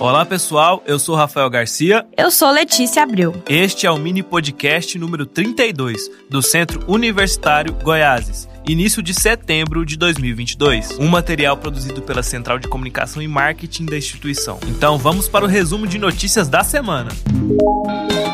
Olá pessoal, eu sou Rafael Garcia. Eu sou Letícia Abreu. Este é o mini podcast número 32 do Centro Universitário Goiáses, início de setembro de 2022. Um material produzido pela Central de Comunicação e Marketing da instituição. Então vamos para o resumo de notícias da semana. Música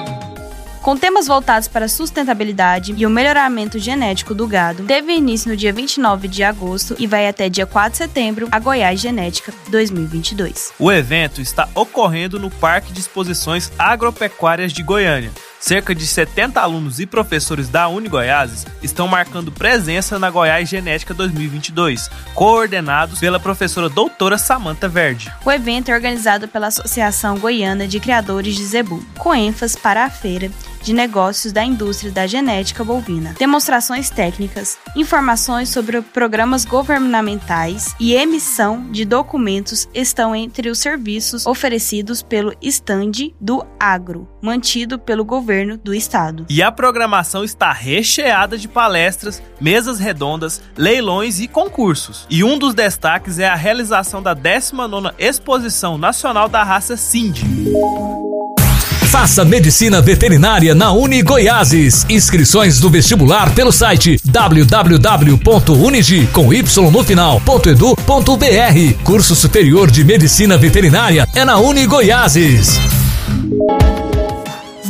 com temas voltados para a sustentabilidade e o melhoramento genético do gado, teve início no dia 29 de agosto e vai até dia 4 de setembro a Goiás Genética 2022. O evento está ocorrendo no Parque de Exposições Agropecuárias de Goiânia, Cerca de 70 alunos e professores da Uni Goiás estão marcando presença na Goiás Genética 2022, coordenados pela professora doutora Samanta Verde. O evento é organizado pela Associação Goiana de Criadores de Zebu, com ênfase para a feira de negócios da indústria da genética bovina, demonstrações técnicas, informações sobre programas governamentais e emissão de documentos estão entre os serviços oferecidos pelo estande do agro, mantido pelo governo do estado. E a programação está recheada de palestras, mesas redondas, leilões e concursos. E um dos destaques é a realização da 19ª Exposição Nacional da Raça Cindy. Faça medicina veterinária na Uni Goiáses. Inscrições do vestibular pelo site www.unigi com y no final.edu.br. Curso superior de medicina veterinária é na Uni Goiáses.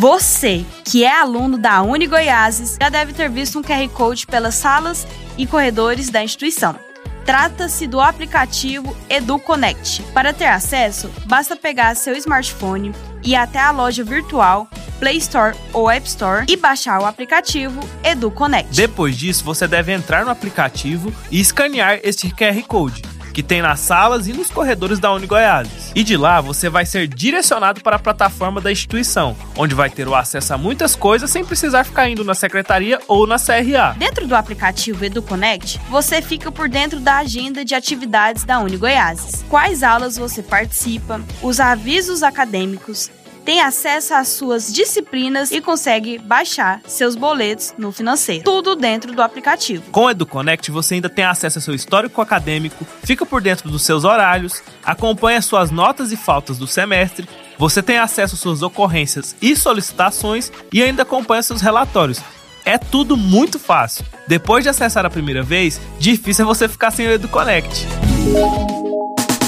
Você, que é aluno da Uni Goiáses, já deve ter visto um QR Code pelas salas e corredores da instituição. Trata-se do aplicativo EduConnect. Para ter acesso, basta pegar seu smartphone, ir até a loja virtual, Play Store ou App Store e baixar o aplicativo EduConnect. Depois disso, você deve entrar no aplicativo e escanear este QR Code que tem nas salas e nos corredores da Uni Goiás. E de lá você vai ser direcionado para a plataforma da instituição, onde vai ter o acesso a muitas coisas sem precisar ficar indo na secretaria ou na CRA. Dentro do aplicativo EduConnect, você fica por dentro da agenda de atividades da Uni Goiás. Quais aulas você participa, os avisos acadêmicos, tem acesso às suas disciplinas e consegue baixar seus boletos no financeiro. Tudo dentro do aplicativo. Com o EduConnect, você ainda tem acesso ao seu histórico acadêmico, fica por dentro dos seus horários, acompanha suas notas e faltas do semestre, você tem acesso às suas ocorrências e solicitações e ainda acompanha seus relatórios. É tudo muito fácil. Depois de acessar a primeira vez, difícil é você ficar sem o EduConnect.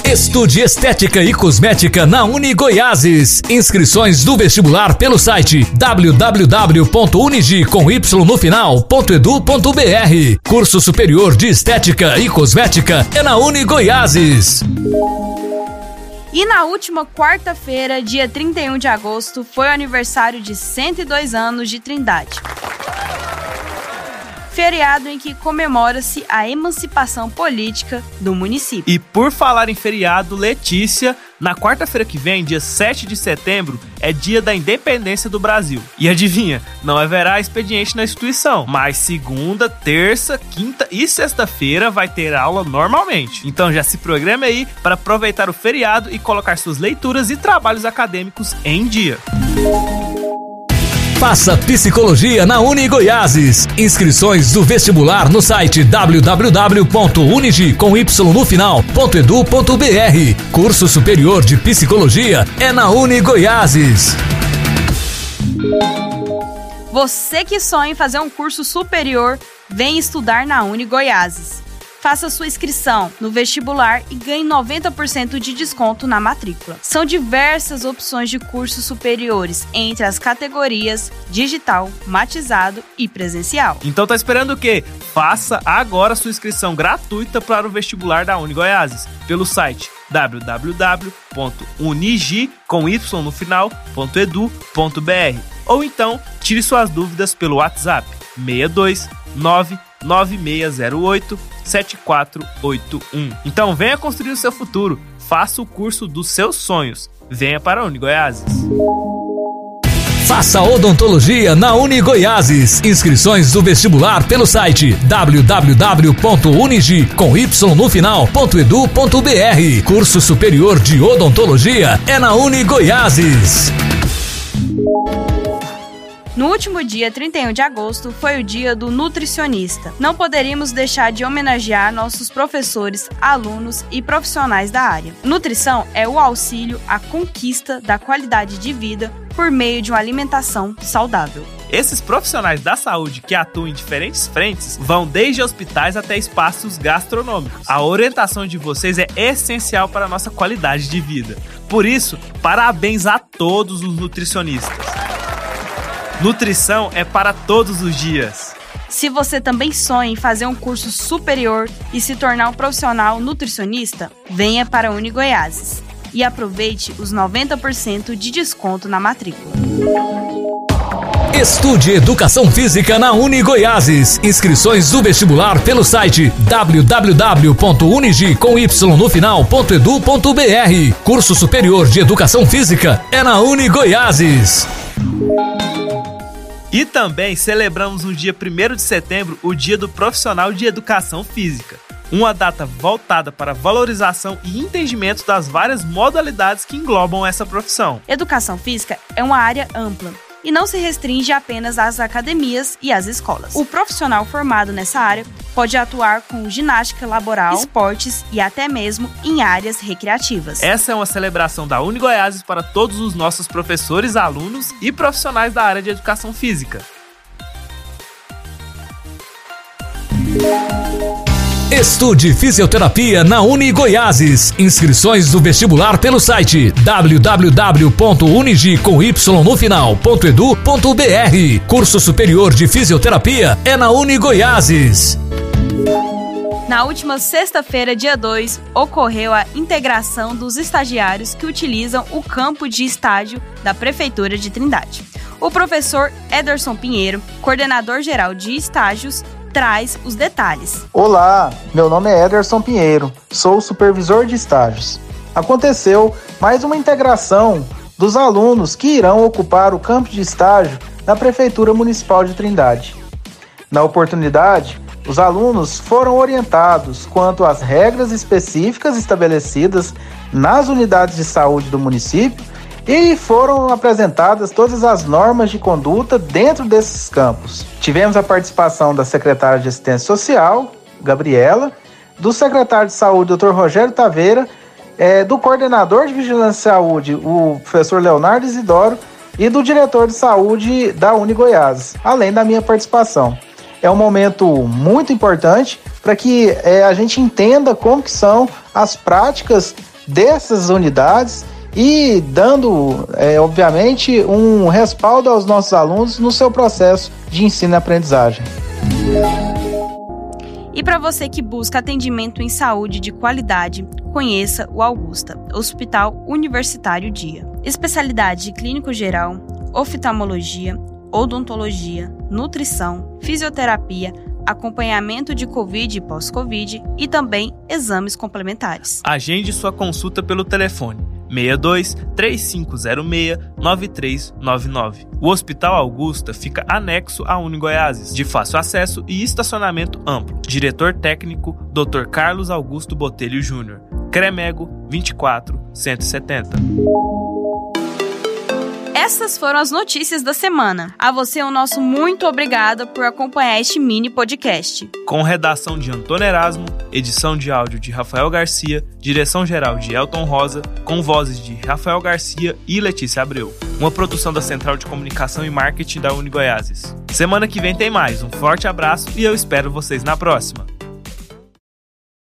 Estude Estética e Cosmética na Uni Goiáses. Inscrições do vestibular pelo site final.edu.br. Curso Superior de Estética e Cosmética é na Uni Goiáses. E na última quarta-feira, dia 31 de agosto, foi o aniversário de 102 anos de Trindade feriado em que comemora-se a emancipação política do município. E por falar em feriado, Letícia, na quarta-feira que vem, dia 7 de setembro, é dia da independência do Brasil. E adivinha, não haverá expediente na instituição, mas segunda, terça, quinta e sexta-feira vai ter aula normalmente. Então já se programe aí para aproveitar o feriado e colocar suas leituras e trabalhos acadêmicos em dia. Faça psicologia na Uni Goiáses. Inscrições do vestibular no site www.unigi com y no final.edu.br. Curso superior de psicologia é na Uni Goiáses. Você que sonha em fazer um curso superior, vem estudar na Uni Goiáses. Faça sua inscrição no vestibular e ganhe 90% de desconto na matrícula. São diversas opções de cursos superiores entre as categorias digital, matizado e presencial. Então tá esperando o quê? Faça agora sua inscrição gratuita para o vestibular da Uni Goiáses pelo site www.unigi com y no ou então tire suas dúvidas pelo WhatsApp 62 9608 7481. Então venha construir o seu futuro. Faça o curso dos seus sonhos. Venha para a Uni Goiáses. Faça odontologia na Uni Goiáses. Inscrições do vestibular pelo site www.unigi com y no final.edu.br. Curso superior de odontologia é na Uni Goiáses. No último dia 31 de agosto foi o dia do nutricionista. Não poderíamos deixar de homenagear nossos professores, alunos e profissionais da área. Nutrição é o auxílio à conquista da qualidade de vida por meio de uma alimentação saudável. Esses profissionais da saúde que atuam em diferentes frentes vão desde hospitais até espaços gastronômicos. A orientação de vocês é essencial para a nossa qualidade de vida. Por isso, parabéns a todos os nutricionistas. Nutrição é para todos os dias. Se você também sonha em fazer um curso superior e se tornar um profissional nutricionista, venha para a Uni Goiáses e aproveite os 90% de desconto na matrícula. Estude Educação Física na Uni Goiáses. Inscrições do vestibular pelo site www.unigi Curso Superior de Educação Física é na Uni Goiáses. E também celebramos no dia 1 de setembro o Dia do Profissional de Educação Física uma data voltada para valorização e entendimento das várias modalidades que englobam essa profissão. Educação física é uma área ampla e não se restringe apenas às academias e às escolas. O profissional formado nessa área pode atuar com ginástica laboral, esportes e até mesmo em áreas recreativas. Essa é uma celebração da Uni Goiás para todos os nossos professores, alunos e profissionais da área de educação física. Estude Fisioterapia na Uni Goiáses. Inscrições do vestibular pelo site www.unigi Curso Superior de Fisioterapia é na Uni Goiáses. Na última sexta-feira, dia 2, ocorreu a integração dos estagiários que utilizam o campo de estágio da Prefeitura de Trindade. O professor Ederson Pinheiro, coordenador geral de estágios, traz os detalhes. Olá, meu nome é Ederson Pinheiro, sou supervisor de estágios. Aconteceu mais uma integração dos alunos que irão ocupar o campo de estágio na Prefeitura Municipal de Trindade. Na oportunidade, os alunos foram orientados quanto às regras específicas estabelecidas nas unidades de saúde do município e foram apresentadas todas as normas de conduta dentro desses campos. Tivemos a participação da secretária de Assistência Social, Gabriela, do secretário de Saúde, Dr. Rogério Taveira, é, do coordenador de Vigilância e Saúde, o professor Leonardo Isidoro, e do diretor de saúde da Uni Goiás, além da minha participação. É um momento muito importante para que é, a gente entenda como que são as práticas dessas unidades e dando, é, obviamente, um respaldo aos nossos alunos no seu processo de ensino e aprendizagem. E para você que busca atendimento em saúde de qualidade, conheça o Augusta, Hospital Universitário Dia. Especialidade clínico geral, oftalmologia, odontologia, nutrição, fisioterapia, acompanhamento de Covid e pós-Covid e também exames complementares. Agende sua consulta pelo telefone 62 3506 9399. O Hospital Augusta fica anexo à Unigoiases, de fácil acesso e estacionamento amplo. Diretor técnico Dr. Carlos Augusto Botelho Júnior. Cremego 24 170. Essas foram as notícias da semana. A você o nosso muito obrigada por acompanhar este mini podcast. Com redação de Antônio Erasmo, edição de áudio de Rafael Garcia, direção geral de Elton Rosa, com vozes de Rafael Garcia e Letícia Abreu. Uma produção da Central de Comunicação e Marketing da Uni Goiáses. Semana que vem tem mais. Um forte abraço e eu espero vocês na próxima.